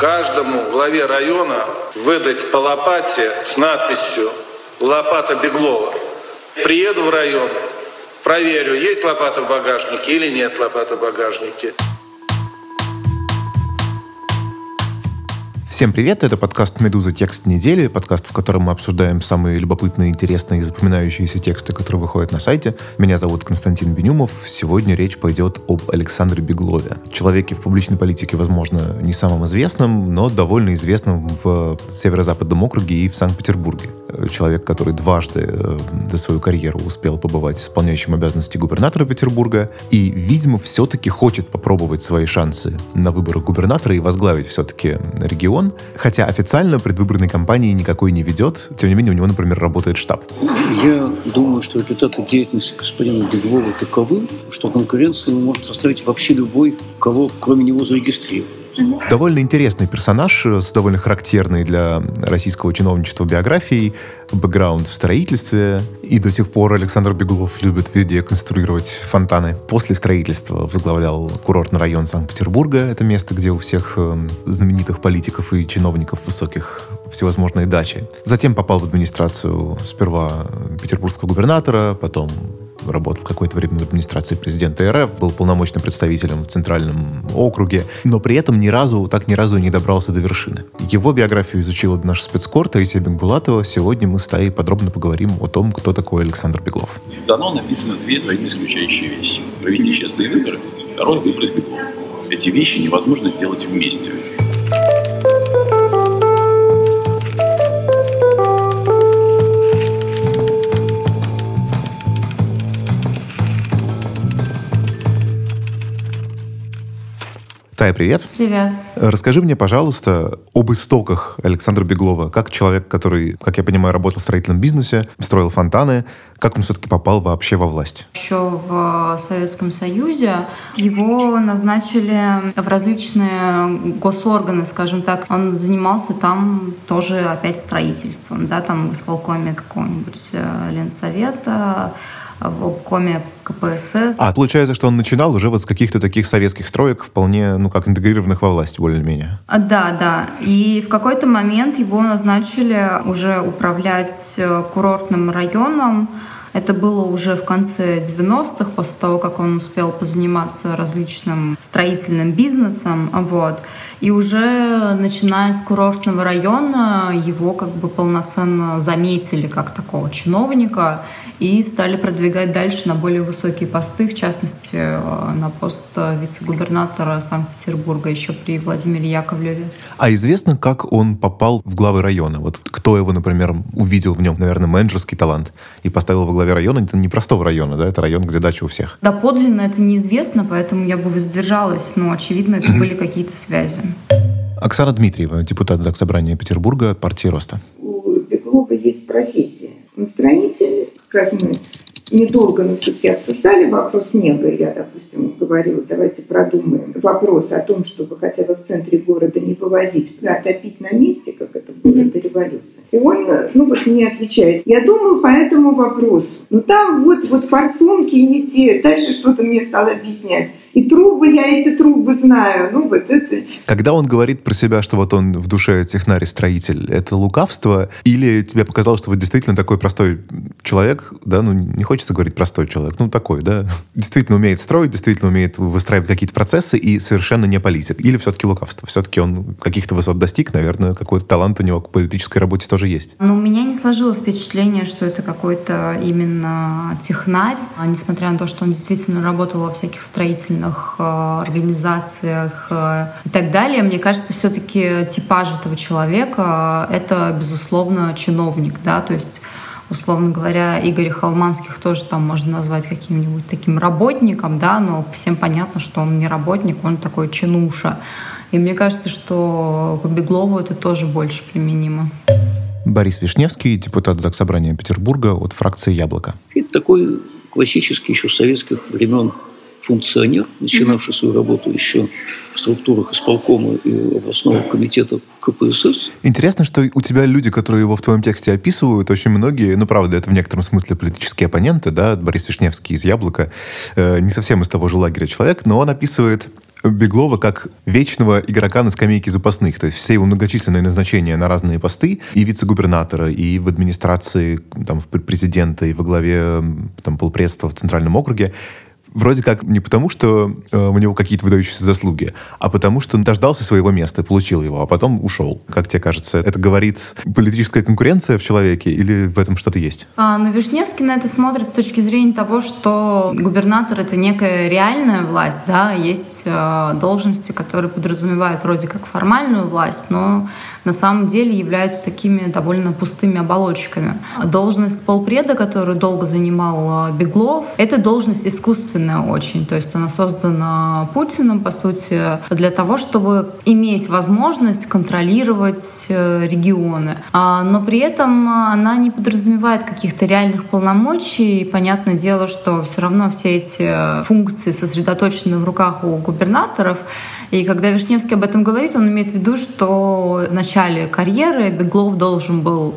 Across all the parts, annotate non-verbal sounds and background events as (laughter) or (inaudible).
каждому главе района выдать по лопате с надписью «Лопата Беглова». Приеду в район, проверю, есть лопата в багажнике или нет лопаты в багажнике. Всем привет, это подкаст «Медуза. Текст недели», подкаст, в котором мы обсуждаем самые любопытные, интересные и запоминающиеся тексты, которые выходят на сайте. Меня зовут Константин Бенюмов. Сегодня речь пойдет об Александре Беглове. Человеке в публичной политике, возможно, не самым известным, но довольно известным в северо-западном округе и в Санкт-Петербурге. Человек, который дважды э, за свою карьеру успел побывать исполняющим обязанности губернатора Петербурга и, видимо, все-таки хочет попробовать свои шансы на выборах губернатора и возглавить все-таки регион он, хотя официально предвыборной кампании никакой не ведет. Тем не менее, у него, например, работает штаб. Я думаю, что результаты деятельности господина Беглова таковы, что конкуренцию может составить вообще любой, кого кроме него зарегистрировать. Довольно интересный персонаж э, с довольно характерной для российского чиновничества биографией, бэкграунд в строительстве. И до сих пор Александр Беглов любит везде конструировать фонтаны. После строительства возглавлял курортный район Санкт-Петербурга. Это место, где у всех э, знаменитых политиков и чиновников высоких всевозможные дачи. Затем попал в администрацию сперва петербургского губернатора, потом работал какое-то время в администрации президента РФ, был полномочным представителем в Центральном округе, но при этом ни разу, так ни разу не добрался до вершины. Его биографию изучила наша спецкор Таисия Бекбулатова. Сегодня мы с Таей подробно поговорим о том, кто такой Александр Беглов. Дано написано две взаимоисключающие вещи. Провести честные выборы, второй выбрать Беглова. Эти вещи невозможно сделать вместе. Тая, привет. Привет. Расскажи мне, пожалуйста, об истоках Александра Беглова. Как человек, который, как я понимаю, работал в строительном бизнесе, строил фонтаны, как он все-таки попал вообще во власть? Еще в Советском Союзе его назначили в различные госорганы, скажем так. Он занимался там тоже опять строительством, да, там в исполкоме какого-нибудь э, Ленсовета, в обкоме КПСС. А, получается, что он начинал уже вот с каких-то таких советских строек, вполне, ну, как интегрированных во власть, более-менее. А, да, да. И в какой-то момент его назначили уже управлять э, курортным районом, это было уже в конце 90-х, после того, как он успел позаниматься различным строительным бизнесом. Вот. И уже начиная с курортного района его как бы полноценно заметили как такого чиновника и стали продвигать дальше на более высокие посты, в частности, э, на пост вице-губернатора Санкт-Петербурга еще при Владимире Яковлеве. А известно, как он попал в главы района? Вот кто его, например, увидел в нем, наверное, менеджерский талант и поставил во главе района? Это не простого района, да? Это район, где дача у всех. Да, подлинно это неизвестно, поэтому я бы воздержалась, но, очевидно, это были какие-то связи. Оксана Дмитриева, депутат Заксобрания Петербурга, партии Роста. У Беглова есть профессия. Он строитель, как мы недолго, но все-таки обсуждали вопрос снега. Я, допустим, говорила, давайте продумаем вопрос о том, чтобы хотя бы в центре города не вывозить, а топить на месте, как это было до революции. И он, ну вот, не отвечает. Я думал по этому вопросу. Ну там вот, вот форсунки не те. Дальше что-то мне стало объяснять. И трубы, я эти трубы знаю. Ну, вот это... Когда он говорит про себя, что вот он в душе технарь-строитель, это лукавство? Или тебе показалось, что вот действительно такой простой человек, да, ну, не хочется говорить простой человек, ну, такой, да, действительно умеет строить, действительно умеет выстраивать какие-то процессы и совершенно не политик? Или все-таки лукавство? Все-таки он каких-то высот достиг, наверное, какой-то талант у него к политической работе тоже есть. Но у меня не сложилось впечатление, что это какой-то именно технарь, а несмотря на то, что он действительно работал во всяких строительных общественных э, организациях э, и так далее. Мне кажется, все-таки типаж этого человека — это, безусловно, чиновник, да, то есть условно говоря, Игоря Холманских тоже там можно назвать каким-нибудь таким работником, да, но всем понятно, что он не работник, он такой чинуша. И мне кажется, что по Беглову это тоже больше применимо. Борис Вишневский, депутат Заксобрания Петербурга от фракции «Яблоко». Это такой классический еще советских времен функционер, начинавший свою работу еще в структурах исполкома и областного комитета КПСС. Интересно, что у тебя люди, которые его в твоем тексте описывают, очень многие, ну, правда, это в некотором смысле политические оппоненты, да, Борис Вишневский из «Яблока», э, не совсем из того же лагеря человек, но он описывает Беглова как вечного игрока на скамейке запасных. То есть все его многочисленные назначения на разные посты и вице-губернатора, и в администрации там, президента, и во главе там, полпредства в Центральном округе вроде как не потому, что э, у него какие-то выдающиеся заслуги, а потому, что он дождался своего места, получил его, а потом ушел. Как тебе кажется, это говорит политическая конкуренция в человеке или в этом что-то есть? А, ну, Вишневский на это смотрит с точки зрения того, что губернатор — это некая реальная власть, да, есть э, должности, которые подразумевают вроде как формальную власть, но на самом деле являются такими довольно пустыми оболочками. Должность полпреда, которую долго занимал э, Беглов, это должность искусственная очень. То есть она создана Путиным, по сути, для того, чтобы иметь возможность контролировать э, регионы. А, но при этом она не подразумевает каких-то реальных полномочий. И понятное дело, что все равно все эти функции сосредоточены в руках у губернаторов. И когда Вишневский об этом говорит, он имеет в виду, что в начале карьеры Беглов должен был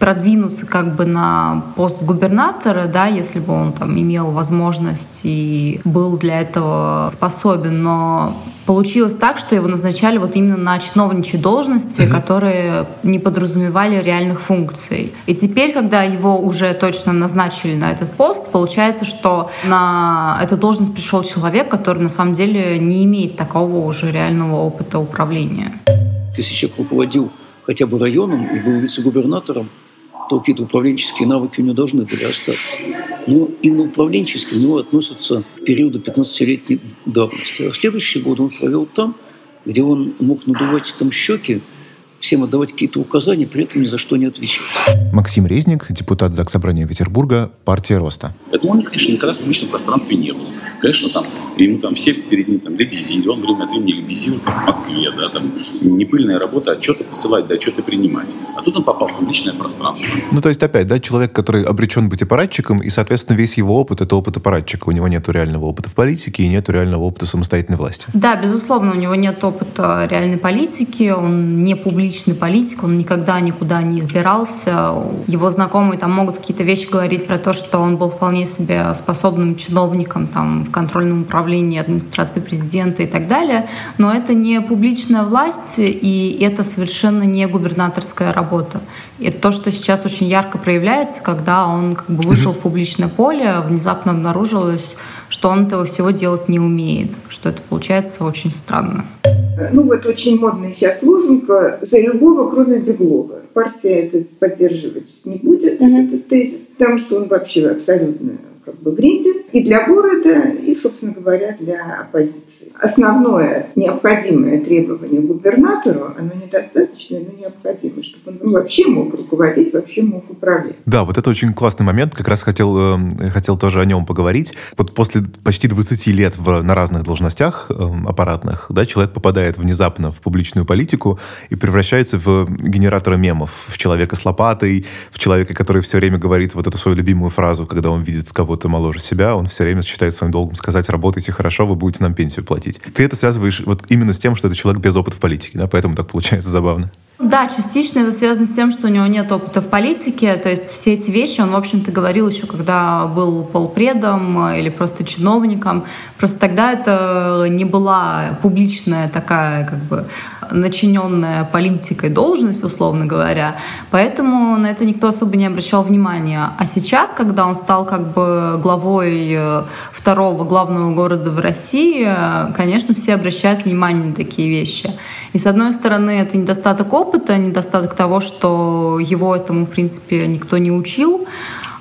продвинуться как бы на пост губернатора, да, если бы он там имел возможность и был для этого способен, но получилось так, что его назначали вот именно на чиновничьи должности, угу. которые не подразумевали реальных функций. И теперь, когда его уже точно назначили на этот пост, получается, что на эту должность пришел человек, который на самом деле не имеет такого уже реального опыта управления. Если человек руководил хотя бы районом и был вице-губернатором, то какие-то управленческие навыки у него должны были остаться. Но именно управленческие у него относятся к периоду 15-летней давности. А следующий год он провел там, где он мог надувать там щеки всем отдавать какие-то указания, при этом ни за что не отвечать. Максим Резник, депутат ЗАГС Собрания Петербурга, партия Роста. Это он, конечно, никогда в публичном пространстве не был. Конечно, там, ему там все перед ним там лебезили, он время от времени лебезил в Москве, да, там, не пыльная работа, отчеты посылать, да, отчеты принимать. А тут он попал в публичное пространство. Ну, то есть, опять, да, человек, который обречен быть аппаратчиком, и, соответственно, весь его опыт — это опыт аппаратчика. У него нет реального опыта в политике и нет реального опыта самостоятельной власти. Да, безусловно, у него нет опыта реальной политики, он не публичный личный политик, он никогда никуда не избирался. Его знакомые там могут какие-то вещи говорить про то, что он был вполне себе способным чиновником там, в контрольном управлении администрации президента и так далее. Но это не публичная власть, и это совершенно не губернаторская работа. Это то, что сейчас очень ярко проявляется, когда он как бы вышел в публичное поле, внезапно обнаружилось, что он этого всего делать не умеет, что это получается очень странно. Ну вот очень модный сейчас лозунг «За любого, кроме Беглова». Партия это поддерживать не будет, mm-hmm. этот тезис, потому что он вообще абсолютно как бы вреден и для города, и, собственно говоря, для оппозиции основное необходимое требование губернатору, оно недостаточное, но необходимо, чтобы он вообще мог руководить, вообще мог управлять. Да, вот это очень классный момент, как раз хотел, э, хотел тоже о нем поговорить. Вот после почти 20 лет в, на разных должностях э, аппаратных, да, человек попадает внезапно в публичную политику и превращается в генератора мемов, в человека с лопатой, в человека, который все время говорит вот эту свою любимую фразу, когда он видит кого-то моложе себя, он все время считает своим долгом сказать, работайте хорошо, вы будете нам пенсию платить. Ты это связываешь вот именно с тем, что это человек без опыта в политике, да, поэтому так получается забавно. Да, частично это связано с тем, что у него нет опыта в политике. То есть все эти вещи он, в общем-то, говорил еще, когда был полпредом или просто чиновником. Просто тогда это не была публичная такая, как бы, начиненная политикой должность, условно говоря. Поэтому на это никто особо не обращал внимания. А сейчас, когда он стал как бы главой э, второго главного города в России, конечно, все обращают внимание на такие вещи. И с одной стороны, это недостаток опыта, недостаток того, что его этому, в принципе, никто не учил.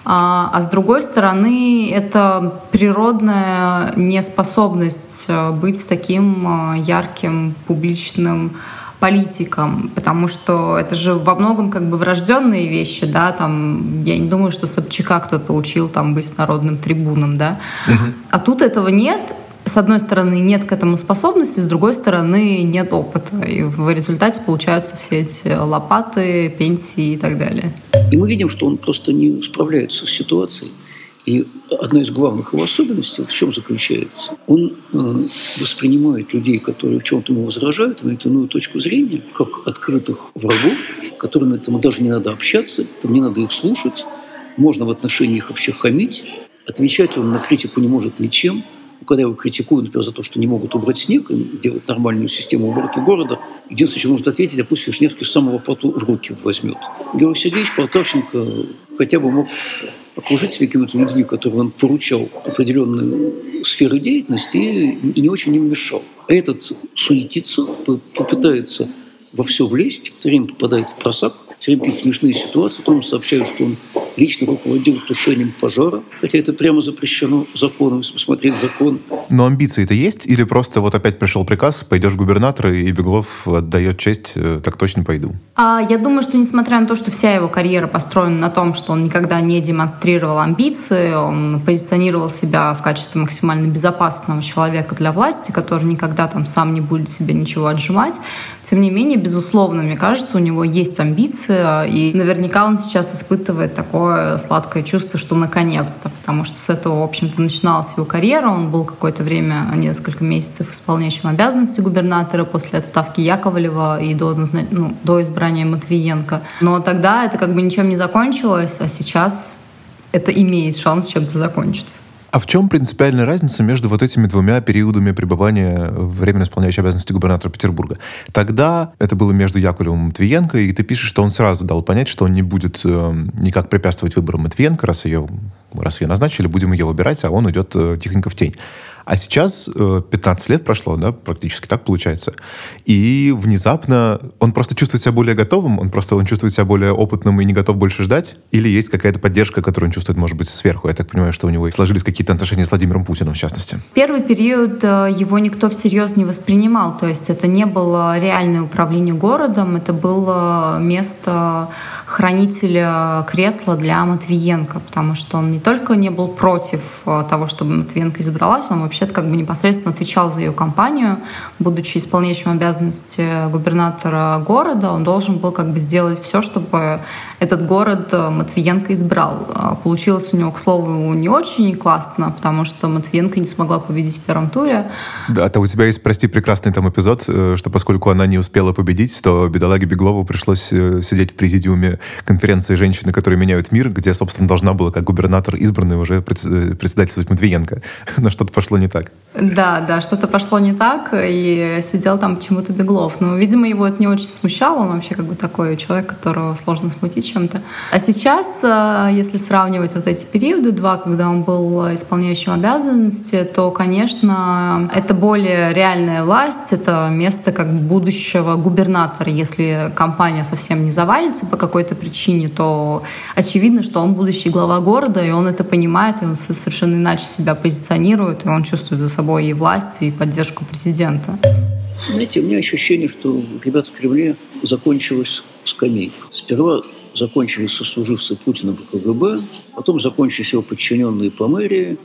А, а с другой стороны, это природная неспособность э, быть таким э, ярким, публичным политикам, потому что это же во многом как бы врожденные вещи, да, там, я не думаю, что Собчака кто-то учил там быть народным трибуном, да, угу. а тут этого нет, с одной стороны, нет к этому способности, с другой стороны, нет опыта. И в результате получаются все эти лопаты, пенсии и так далее. И мы видим, что он просто не справляется с ситуацией. И одна из главных его особенностей в чем заключается? Он э, воспринимает людей, которые в чем-то ему возражают, имеют иную точку зрения, как открытых врагов, которым этому даже не надо общаться, там не надо их слушать, можно в отношении их вообще хамить, отвечать он на критику не может ничем, когда его критикуют, например, за то, что не могут убрать снег и сделать нормальную систему уборки города, единственное, что может ответить, а пусть Вишневский с самого поту в руки возьмет. Георгий Сергеевич Полтавченко хотя бы мог окружить себя какими-то людьми, которым он поручал определенные сферы деятельности и не очень им мешал. А этот суетится, попытается во все влезть, все время попадает в просак, все время какие-то смешные ситуации, потом сообщают, что он лично руководил тушением пожара, хотя это прямо запрещено законом, если посмотреть закон. Но амбиции-то есть? Или просто вот опять пришел приказ, пойдешь губернатор, и Беглов отдает честь, э, так точно пойду? А, я думаю, что несмотря на то, что вся его карьера построена на том, что он никогда не демонстрировал амбиции, он позиционировал себя в качестве максимально безопасного человека для власти, который никогда там сам не будет себе ничего отжимать, тем не менее, безусловно, мне кажется, у него есть амбиции, и наверняка он сейчас испытывает такое такое сладкое чувство, что наконец-то, потому что с этого, в общем-то, начиналась его карьера. Он был какое-то время, несколько месяцев исполняющим обязанности губернатора после отставки Яковлева и до, ну, до избрания Матвиенко. Но тогда это как бы ничем не закончилось, а сейчас это имеет шанс чем-то закончиться. А в чем принципиальная разница между вот этими двумя периодами пребывания временно исполняющей обязанности губернатора Петербурга? Тогда это было между Яковлевым и Матвиенко, и ты пишешь, что он сразу дал понять, что он не будет э, никак препятствовать выборам Матвиенко, раз ее, раз ее назначили, будем ее выбирать, а он идет э, тихонько в тень. А сейчас 15 э, лет прошло, да, практически так получается. И внезапно он просто чувствует себя более готовым, он просто он чувствует себя более опытным и не готов больше ждать? Или есть какая-то поддержка, которую он чувствует, может быть, сверху? Я так понимаю, что у него сложились какие-то отношения с Владимиром Путиным, в частности. Первый период э, его никто всерьез не воспринимал. То есть это не было реальное управление городом, это было место хранителя кресла для Матвиенко, потому что он не только не был против э, того, чтобы Матвиенко избралась, он вообще вообще как бы непосредственно отвечал за ее компанию, будучи исполняющим обязанности губернатора города, он должен был как бы сделать все, чтобы этот город э, Матвиенко избрал. А получилось у него, к слову, не очень классно, потому что Матвиенко не смогла победить в первом туре. Да, а то у тебя есть, прости, прекрасный там эпизод, э, что поскольку она не успела победить, то бедолаге Беглову пришлось э, сидеть в президиуме конференции «Женщины, которые меняют мир», где, собственно, должна была, как губернатор избранный, уже председательствовать Матвиенко. (laughs) Но что-то пошло не так. Да, да, что-то пошло не так, и сидел там почему-то Беглов. Но, видимо, его это не очень смущало. Он вообще как бы такой человек, которого сложно смутить чем-то. А сейчас, э, если сравнивать вот эти периоды, два, когда он был исполняющим обязанности, то, конечно, это более реальная власть, это место как будущего губернатора. Если компания совсем не завалится по какой-то причине, то очевидно, что он будущий глава города, и он это понимает, и он совершенно иначе себя позиционирует, и он чувствует за собой и власть, и поддержку президента. Знаете, у меня ощущение, что ребят в Кремле закончилось скамейка. Сперва закончились сослуживцы Путина по КГБ, потом закончились его подчиненные по мэрии,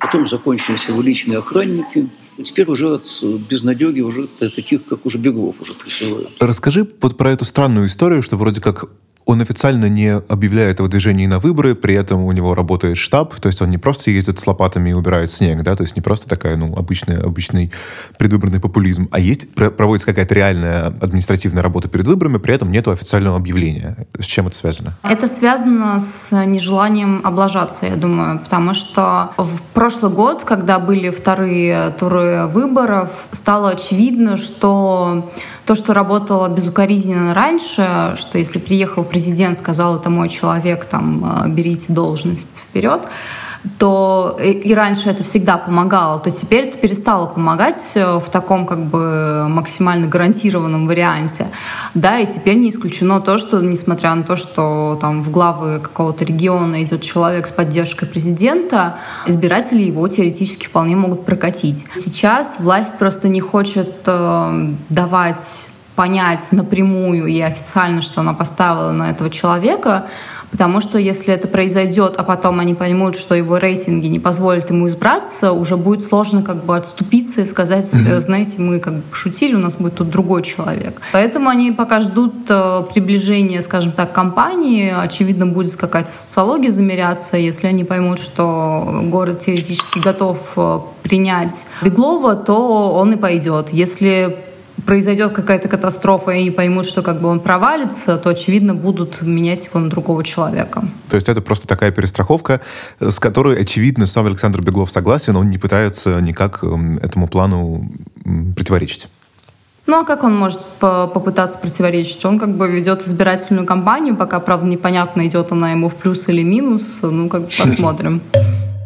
потом закончились его личные охранники, и теперь уже от безнадеги уже таких, как уже Беглов уже присылают. Расскажи вот про эту странную историю, что вроде как он официально не объявляет о выдвижении на выборы, при этом у него работает штаб, то есть он не просто ездит с лопатами и убирает снег, да, то есть не просто такая, ну, обычная, обычный предвыборный популизм, а есть, проводится какая-то реальная административная работа перед выборами, при этом нет официального объявления. С чем это связано? Это связано с нежеланием облажаться, я думаю, потому что в прошлый год, когда были вторые туры выборов, стало очевидно, что то, что работало безукоризненно раньше, что если приехал президент, сказал, это мой человек, там, э, берите должность вперед, то и раньше это всегда помогало, то теперь это перестало помогать э, в таком как бы максимально гарантированном варианте. Да, и теперь не исключено то, что несмотря на то, что там в главы какого-то региона идет человек с поддержкой президента, избиратели его теоретически вполне могут прокатить. Сейчас власть просто не хочет э, давать понять напрямую и официально, что она поставила на этого человека, Потому что если это произойдет, а потом они поймут, что его рейтинги не позволят ему избраться, уже будет сложно как бы отступиться и сказать, mm-hmm. знаете, мы как бы пошутили, у нас будет тут другой человек. Поэтому они пока ждут э, приближения, скажем так, компании. Очевидно, будет какая-то социология замеряться. Если они поймут, что город теоретически готов э, принять Беглова, то он и пойдет. Если произойдет какая-то катастрофа, и они поймут, что как бы он провалится, то, очевидно, будут менять его на другого человека. То есть это просто такая перестраховка, с которой, очевидно, сам Александр Беглов согласен, он не пытается никак эм, этому плану противоречить. Ну а как он может попытаться противоречить? Он как бы ведет избирательную кампанию, пока, правда, непонятно, идет она ему в плюс или минус. Ну, как бы (laughs) посмотрим.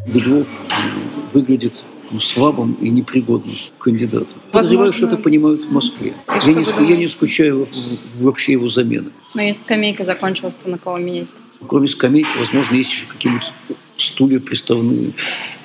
Беглов выглядит ну, слабым и непригодным кандидатом. Подозреваю, что это понимают в Москве. Я не, я не скучаю вообще его замены. Но если скамейка закончилась, то на кого менять? Кроме скамейки, возможно, есть еще какие-нибудь стулья приставные,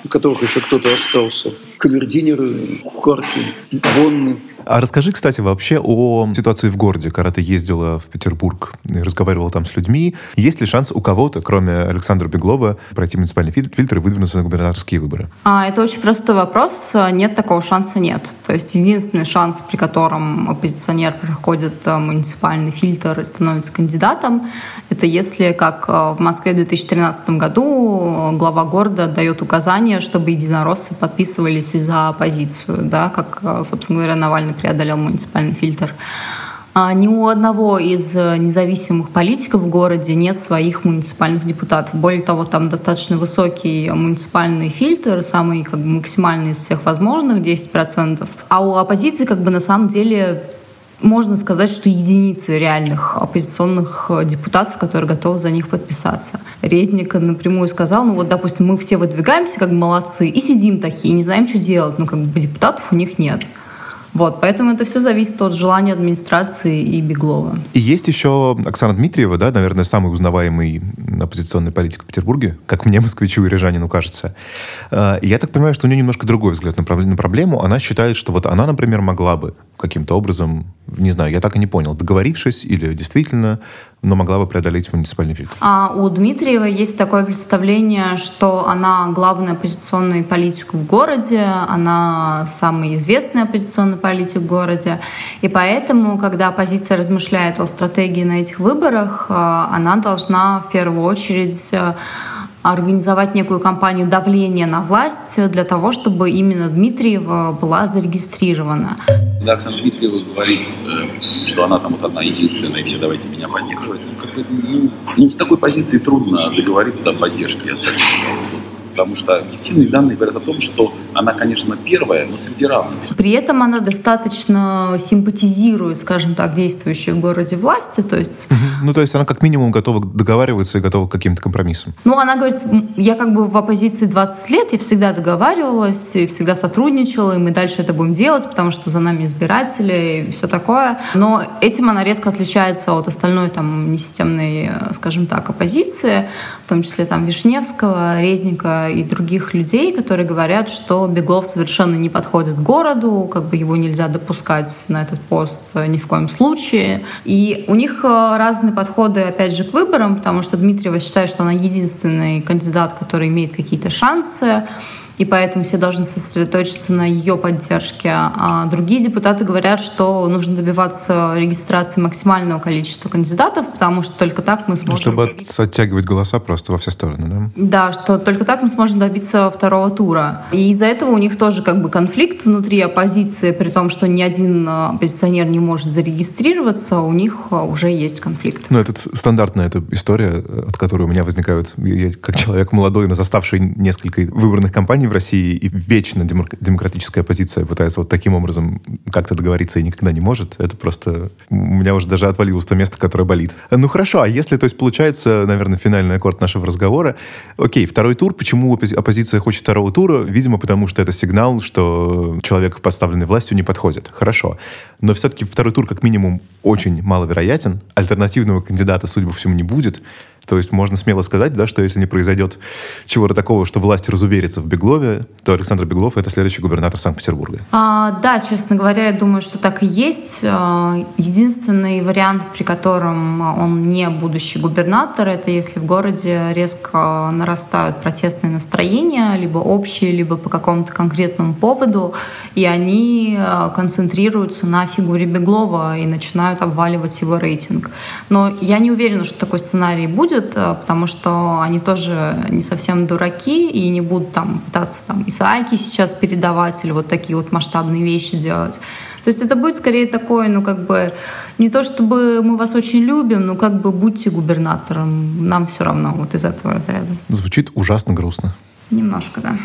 у которых еще кто-то остался. Камердинеры, кухарки, бонны. А расскажи, кстати, вообще о ситуации в городе, когда ты ездила в Петербург и разговаривала там с людьми. Есть ли шанс у кого-то, кроме Александра Беглова, пройти муниципальный фильтр и выдвинуться на губернаторские выборы? А, это очень простой вопрос. Нет, такого шанса нет. То есть единственный шанс, при котором оппозиционер проходит э, муниципальный фильтр и становится кандидатом, это если, как э, в Москве в 2013 году, глава города дает указание, чтобы единороссы подписывались за оппозицию, да, как, э, собственно говоря, Навальный преодолел муниципальный фильтр. А ни у одного из э, независимых политиков в городе нет своих муниципальных депутатов. Более того, там достаточно высокий муниципальный фильтр, самый как бы, максимальный из всех возможных, 10%. А у оппозиции как бы на самом деле можно сказать, что единицы реальных оппозиционных э, депутатов, которые готовы за них подписаться. Резник напрямую сказал, ну вот, допустим, мы все выдвигаемся как молодцы и сидим такие, не знаем, что делать, ну как бы депутатов у них нет. Вот, поэтому это все зависит от желания администрации и Беглова. И есть еще Оксана Дмитриева, да, наверное, самый узнаваемый оппозиционный политик в Петербурге, как мне, (laughs) москвичу и рижанину кажется. И я так понимаю, что у нее немножко другой взгляд на проблему. Она считает, что вот она, например, могла бы каким-то образом, не знаю, я так и не понял, договорившись или действительно, но могла бы преодолеть муниципальный фильтр. А у Дмитриева есть такое представление, что она главный оппозиционный политик в городе, она самый известный оппозиционный политик в городе, и поэтому, когда оппозиция размышляет о стратегии на этих выборах, а, она должна в первую очередь организовать некую кампанию давления на власть для того, чтобы именно Дмитриева была зарегистрирована. Оксана Дмитриева говорит, э, что она там вот одна единственная, и все давайте меня поддерживать, ну, ну, ну, с такой позиции трудно договориться о поддержке, я так сказал потому что объективные данные говорят о том, что она, конечно, первая, но среди равных. При этом она достаточно симпатизирует, скажем так, действующей в городе власти, то есть... Ну, то есть она как минимум готова договариваться и готова к каким-то компромиссам. Ну, она говорит, я как бы в оппозиции 20 лет, я всегда договаривалась, и всегда сотрудничала, и мы дальше это будем делать, потому что за нами избиратели и все такое. Но этим она резко отличается от остальной там несистемной, скажем так, оппозиции, в том числе там Вишневского, Резника и других людей, которые говорят, что Беглов совершенно не подходит к городу, как бы его нельзя допускать на этот пост ни в коем случае. И у них э, разные подходы, опять же, к выборам, потому что Дмитриева считает, что она единственный кандидат, который имеет какие-то шансы и поэтому все должны сосредоточиться на ее поддержке. А другие депутаты говорят, что нужно добиваться регистрации максимального количества кандидатов, потому что только так мы сможем... Чтобы оттягивать голоса просто во все стороны, да? Да, что только так мы сможем добиться второго тура. И из-за этого у них тоже как бы конфликт внутри оппозиции, при том, что ни один оппозиционер не может зарегистрироваться, у них уже есть конфликт. Ну, это стандартная эта история, от которой у меня возникают, я как человек молодой, но заставший несколько выборных кампаний в России, и вечно демократическая оппозиция пытается вот таким образом как-то договориться и никогда не может, это просто... У меня уже даже отвалилось то место, которое болит. Ну хорошо, а если, то есть, получается, наверное, финальный аккорд нашего разговора, окей, второй тур, почему оппозиция хочет второго тура? Видимо, потому что это сигнал, что человек, поставленный властью, не подходит. Хорошо. Но все-таки второй тур, как минимум, очень маловероятен. Альтернативного кандидата, судя по всему, не будет. То есть можно смело сказать, да, что если не произойдет чего-то такого, что власть разуверится в Беглове, то Александр Беглов — это следующий губернатор Санкт-Петербурга. А, да, честно говоря, я думаю, что так и есть. А, единственный вариант, при котором он не будущий губернатор, это если в городе резко нарастают протестные настроения, либо общие, либо по какому-то конкретному поводу, и они а, концентрируются на фигуре Беглова и начинают обваливать его рейтинг. Но я не уверена, что такой сценарий будет, а, потому что они тоже не совсем дураки и не будут там пытаться там Исааки сейчас передавать или вот такие вот масштабные вещи делать. То есть это будет скорее такое, ну как бы не то чтобы мы вас очень любим, но как бы будьте губернатором, нам все равно вот из этого разряда. Звучит ужасно грустно. Немножко, да.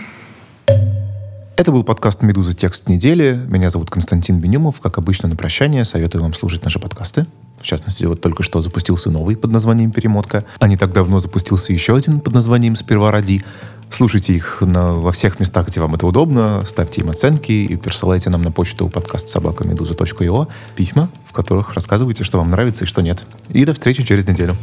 Это был подкаст «Медуза. Текст недели». Меня зовут Константин Бенюмов. Как обычно, на прощание советую вам слушать наши подкасты. В частности, вот только что запустился новый под названием «Перемотка», а не так давно запустился еще один под названием «Сперва ради». Слушайте их на, во всех местах, где вам это удобно, ставьте им оценки и присылайте нам на почту подкаст собакамедуза.io письма, в которых рассказывайте, что вам нравится и что нет. И до встречи через неделю.